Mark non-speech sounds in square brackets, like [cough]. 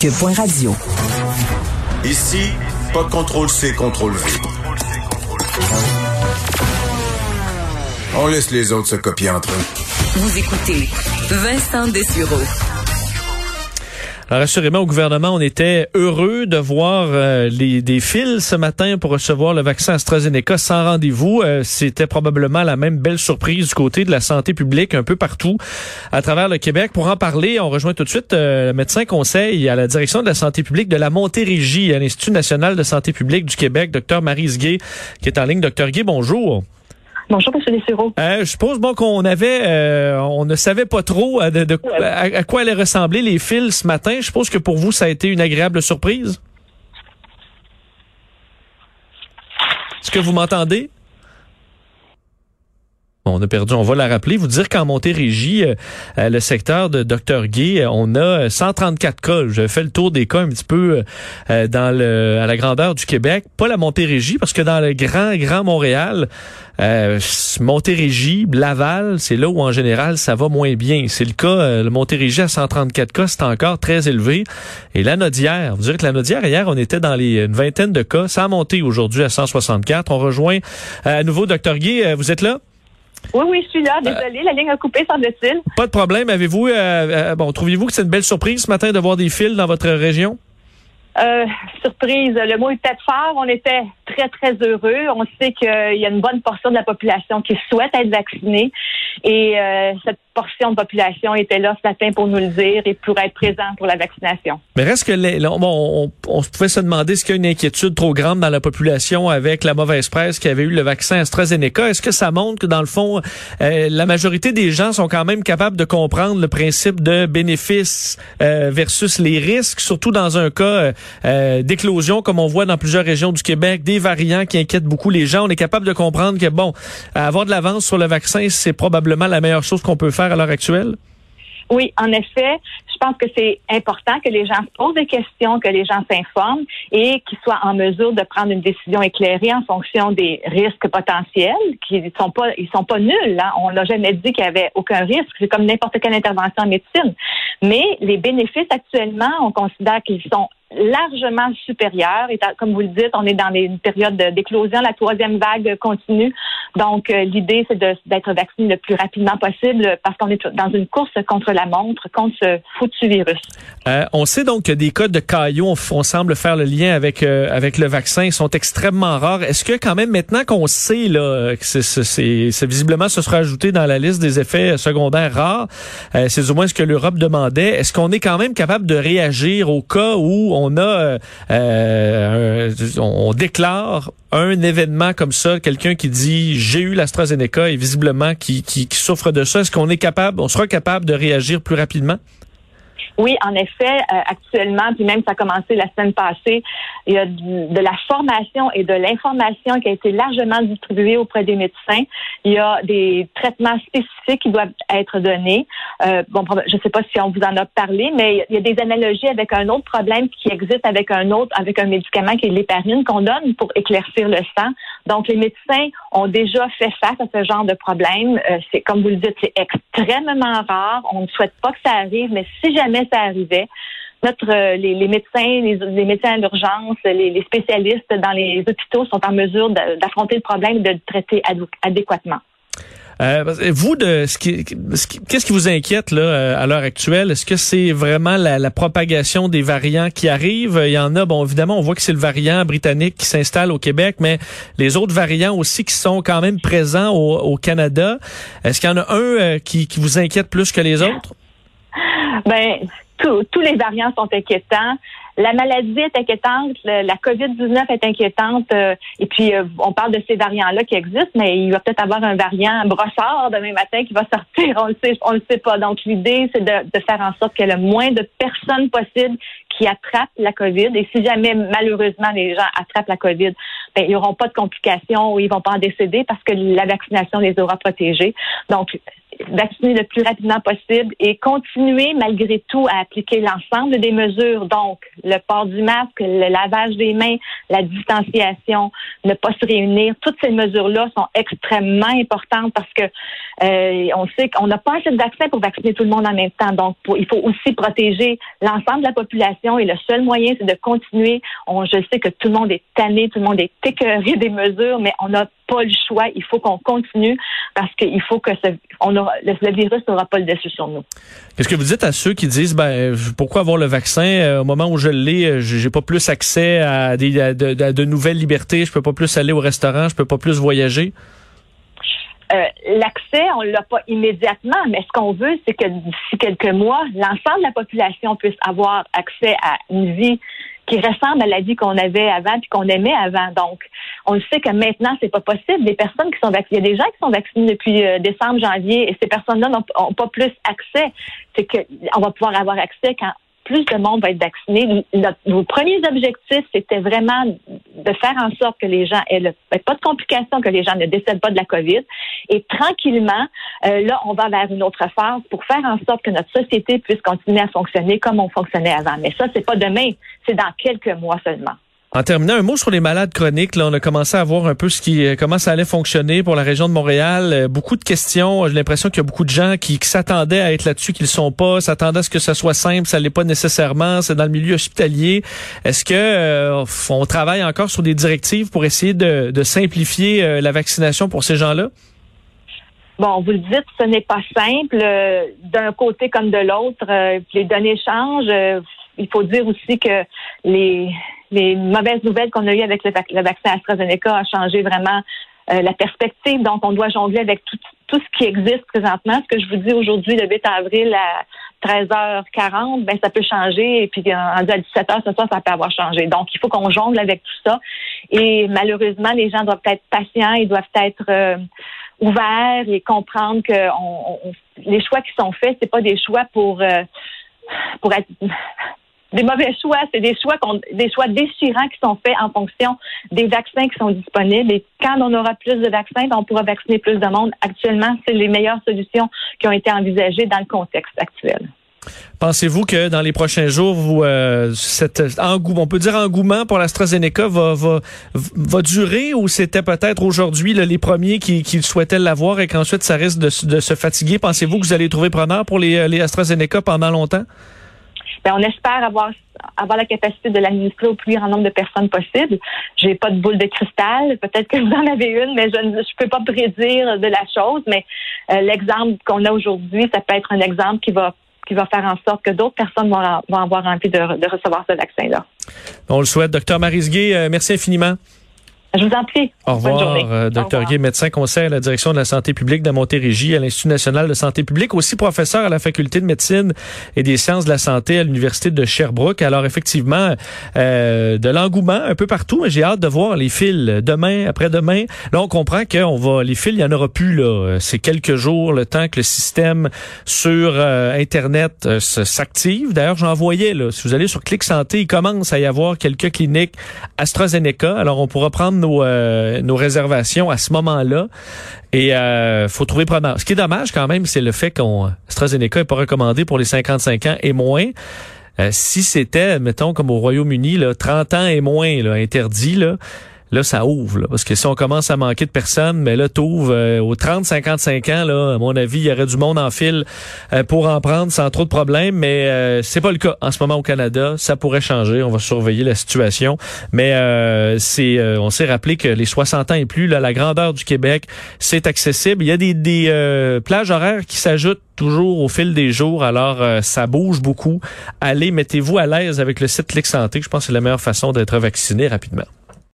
Cube.radio. radio. Ici, pas de contrôle C, contrôle V. On laisse les autres se copier entre eux. Vous écoutez Vincent Dessureau. Alors, assurément, au gouvernement, on était heureux de voir euh, les, des fils ce matin pour recevoir le vaccin AstraZeneca sans rendez-vous. Euh, c'était probablement la même belle surprise du côté de la santé publique un peu partout à travers le Québec. Pour en parler, on rejoint tout de suite euh, le médecin conseil à la direction de la santé publique de la Montérégie à l'Institut national de santé publique du Québec, Dr Marise Gay, qui est en ligne. Dr Gay, bonjour. Bonjour, M. Dessureau. Euh, je suppose bon qu'on avait, euh, on ne savait pas trop à, de, à, quoi allaient ressembler les fils ce matin. Je suppose que pour vous, ça a été une agréable surprise. Est-ce que vous m'entendez? On a perdu, on va la rappeler. Vous dire qu'en Montérégie, euh, euh, le secteur de Dr Gay, euh, on a 134 cas. J'ai fait le tour des cas un petit peu dans le, à la grandeur du Québec. Pas la Montérégie, parce que dans le grand, grand Montréal, Montérégie, Laval, c'est là où en général ça va moins bien. C'est le cas, le Montérégie à 134 cas, c'est encore très élevé. Et la Nodière, vous dire que la Nodière, hier, on était dans les, une vingtaine de cas. Ça a monté aujourd'hui à 164. On rejoint à nouveau Dr Gay. Vous êtes là? Oui, oui, je suis là. Désolée, la ligne a coupé, semble-t-il. Pas de problème. Avez-vous, euh, euh, bon, trouvez-vous que c'est une belle surprise ce matin de voir des fils dans votre région? Euh, surprise, le mot est peut-être fort. On était très, très heureux. On sait qu'il y a une bonne portion de la population qui souhaite être vaccinée. Et euh, cette portion de population était là ce matin pour nous le dire et pour être présent pour la vaccination. Mais reste que les, bon, on, pouvait se demander est-ce y a une inquiétude trop grande dans la population avec la mauvaise presse qui avait eu le vaccin AstraZeneca. Est-ce que ça montre que dans le fond, euh, la majorité des gens sont quand même capables de comprendre le principe de bénéfice euh, versus les risques, surtout dans un cas d'éclosion comme on voit dans plusieurs régions du Québec, des variants qui inquiètent beaucoup les gens. On est capable de comprendre que bon, avoir de l'avance sur le vaccin, c'est probablement la meilleure chose qu'on peut faire à l'heure actuelle? Oui, en effet, je pense que c'est important que les gens se posent des questions, que les gens s'informent et qu'ils soient en mesure de prendre une décision éclairée en fonction des risques potentiels, qui sont pas, ils sont pas nuls. Hein. On n'a jamais dit qu'il y avait aucun risque. C'est comme n'importe quelle intervention en médecine. Mais les bénéfices actuellement, on considère qu'ils sont largement supérieur. Et comme vous le dites, on est dans une période d'éclosion, la troisième vague continue. Donc, euh, l'idée, c'est d'être vacciné le plus rapidement possible parce qu'on est dans une course contre la montre, contre ce foutu virus. Euh, on sait donc que des cas de caillots, on, semble faire le lien avec euh, avec le vaccin, sont extrêmement rares. Est-ce que quand même maintenant qu'on sait là que c'est visiblement ce sera ajouté dans la liste des effets secondaires rares, c'est au moins ce que l'Europe demandait. Est-ce qu'on est quand même capable de réagir au cas où on a, euh, on déclare un événement comme ça, quelqu'un qui dit j'ai eu l'AstraZeneca et visiblement qui, qui, qui souffre de ça, est-ce qu'on est capable, on sera capable de réagir plus rapidement? Oui, en effet, euh, actuellement, puis même ça a commencé la semaine passée, il y a de, la formation et de l'information qui a été largement distribuée auprès des médecins. Il y a des traitements spécifiques qui doivent être donnés. Euh, bon, je ne sais pas si on vous en a parlé, mais il y a des analogies avec un autre problème qui existe avec un autre, avec un médicament qui est l'héparine qu'on donne pour éclaircir le sang. Donc, les médecins ont déjà fait face à ce genre de problème. Euh, c'est comme vous le dites, c'est extrêmement rare. On ne souhaite pas que ça arrive, mais si jamais ça arrivait. Notre, euh, les, médecins, les, médecins à l'urgence, les, spécialistes dans les hôpitaux sont en mesure d'affronter le problème et de le traiter adéquatement. Euh, vous, de ce qui, qu'est-ce qui vous inquiète là euh, à l'heure actuelle? Est-ce que c'est vraiment la, propagation des variants qui arrivent? Il y en a, bon, évidemment, on voit que c'est le variant britannique qui s'installe au Québec, mais les autres variants aussi qui sont quand même présents au, Canada. Est-ce qu'il y en a un qui, qui vous inquiète plus que les autres? Ben, tous les variants sont inquiétants. La maladie est inquiétante, la COVID-19 est inquiétante, euh, et puis euh, on parle de ces variants-là qui existent, mais il va peut-être avoir un variant brossard demain matin qui va sortir, [laughs] on le sait, on le sait pas. Donc l'idée, c'est de, faire en sorte ait le moins de personnes possible qui attrapent la COVID, et si jamais malheureusement les gens attrapent la COVID, ben, ils n'auront pas de complications ou ils vont pas en décéder parce que la vaccination les aura protégés. Donc vacciner le plus rapidement possible et continuer malgré tout à appliquer l'ensemble des mesures, donc le port du masque, le lavage des mains, la distanciation, ne pas se réunir. Toutes ces mesures-là sont extrêmement importantes parce que euh, on sait qu'on n'a pas assez de vaccins pour vacciner tout le monde en même temps. Donc, il faut aussi protéger l'ensemble de la population et le seul moyen, c'est de continuer. On, je sais que tout le monde est tanné, tout le monde est écœuré des mesures, mais on n'a pas le choix. Il faut qu'on continue parce qu'il faut que on le, virus n'aura pas le dessus sur nous. Qu'est-ce que vous dites à ceux qui disent ben pourquoi avoir le vaccin? Euh, au moment où je l'ai, euh, j'ai pas plus accès à, des, de, nouvelles libertés, je peux pas plus aller au restaurant, je peux pas plus voyager? Euh, l'accès, on l'a pas immédiatement, mais ce qu'on veut, c'est que d'ici quelques mois, l'ensemble de la population puisse avoir accès à une vie qui ressemble à la vie qu'on avait avant puis qu'on aimait avant. Donc, on sait que maintenant, c'est pas possible. Les personnes qui sont vaccinées, il y a des gens qui sont vaccinés depuis euh, décembre, janvier, et ces personnes-là n'ont pas plus accès. C'est qu'on va pouvoir avoir accès quand plus de monde va être vacciné. nos premiers objectifs, c'était vraiment de faire en sorte que les gens aient pas de complications, que les gens ne décèdent pas de la COVID. Et tranquillement, euh, là, on va vers une autre phase pour faire en sorte que notre société puisse continuer à fonctionner comme on fonctionnait avant. Mais ça, c'est pas demain, c'est dans quelques mois seulement. En terminant, un mot sur les malades chroniques. Là, on a commencé à voir un peu ce qui, euh, comment ça allait fonctionner pour la région de Montréal. Euh, beaucoup de questions. J'ai l'impression qu'il y a beaucoup de gens qui, s'attendaient à être là-dessus, qu'ils ne sont pas, s'attendaient à ce que ça soit simple. Ça l'est pas nécessairement. C'est dans le milieu hospitalier. Est-ce que euh, on travaille encore sur des directives pour essayer de, simplifier la vaccination pour ces gens-là? Bon, vous le dites, ce n'est pas simple. D'un côté comme de l'autre, les données changent. il faut dire aussi que les les mauvaises nouvelles qu'on a eues avec le, vaccin AstraZeneca a changé vraiment euh, la perspective. Donc, on doit jongler avec tout, tout ce qui existe présentement. Ce que je vous dis aujourd'hui, le 8 avril à 13h40, ben ça peut changer. Et puis, en, 17h ce soir, ça peut avoir changé. Donc, il faut qu'on jongle avec tout ça. Et malheureusement, les gens doivent être patients. Ils doivent être euh, ouverts et comprendre que les choix qui sont faits, c'est pas des choix pour euh, pour être des mauvais choix, c'est des choix des choix déchirants qui sont faits en fonction des vaccins qui sont disponibles. Et quand on aura plus de vaccins, ben, on pourra vacciner plus de monde. Actuellement, c'est les meilleures solutions qui ont été envisagées dans le contexte actuel. Pensez-vous que dans les prochains jours, vous, euh, cet engouement, on peut dire engouement pour l'AstraZeneca va, va, va durer ou c'était peut-être aujourd'hui les premiers qui, qui souhaitaient l'avoir et qu'ensuite ça risque de, de se fatiguer? Pensez-vous que vous allez trouver preneur pour les, les AstraZeneca pendant longtemps? Ben, on espère avoir avoir la capacité de l'administrer au plus grand nombre de personnes possible. J'ai pas de boule de cristal. Peut-être que vous en avez une, mais je ne je peux pas prédire de la chose. Mais euh, l'exemple qu'on a aujourd'hui, ça peut être un exemple qui va qui va faire en sorte que d'autres personnes vont, vont avoir envie de, de recevoir ce vaccin-là. On le souhaite. Docteur Marisguet, euh, merci infiniment. Je vous en prie. Au revoir, euh, docteur Guy, médecin conseil à la direction de la santé publique de Montérégie, à l'Institut national de santé publique, aussi professeur à la faculté de médecine et des sciences de la santé à l'Université de Sherbrooke. Alors effectivement, euh, de l'engouement un peu partout, mais j'ai hâte de voir les fils demain, après-demain. Là, on comprend qu'on va, les fils, il y en aura plus là. C'est quelques jours le temps que le système sur euh, Internet s'active. D'ailleurs, j'en voyais là. Si vous allez sur Clic Santé, il commence à y avoir quelques cliniques AstraZeneca. Alors, on pourra prendre nos, euh, nos réservations à ce moment-là. Et euh, faut trouver preneur. Ce qui est dommage quand même, c'est le fait qu'on AstraZeneca n'est pas recommandé pour les 55 ans et moins. Euh, si c'était, mettons, comme au Royaume-Uni, 30 ans et moins là, interdit, là, là, ça ouvre. parce que si on commence à manquer de personnes, mais là, t'ouvres euh, aux 30-55 ans, là, à mon avis, il y aurait du monde en file euh, pour en prendre sans trop de problèmes, mais euh, c'est pas le cas en ce moment au Canada. Ça pourrait changer. On va surveiller la situation. Mais c'est, on s'est rappelé que les 60 ans et plus, là, la grandeur du Québec, c'est accessible. Il y a des, des plages horaires qui s'ajoutent toujours au fil des jours. Alors, ça bouge beaucoup. Allez, mettez-vous à l'aise avec le site Clic Santé. Je pense que c'est la meilleure façon d'être vacciné rapidement.